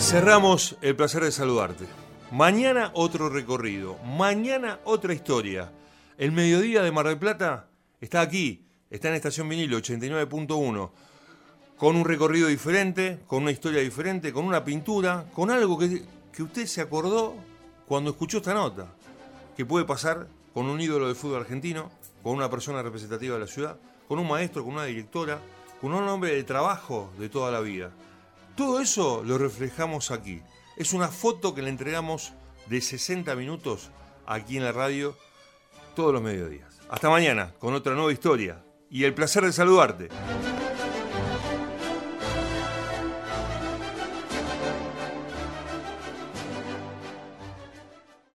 cerramos el placer de saludarte. Mañana otro recorrido, mañana otra historia. El mediodía de Mar del Plata está aquí, está en Estación Vinilo 89.1, con un recorrido diferente, con una historia diferente, con una pintura, con algo que, que usted se acordó cuando escuchó esta nota, que puede pasar con un ídolo del fútbol argentino, con una persona representativa de la ciudad, con un maestro, con una directora, con un hombre de trabajo de toda la vida. Todo eso lo reflejamos aquí. Es una foto que le entregamos de 60 minutos aquí en la radio todos los mediodías. Hasta mañana con otra nueva historia y el placer de saludarte.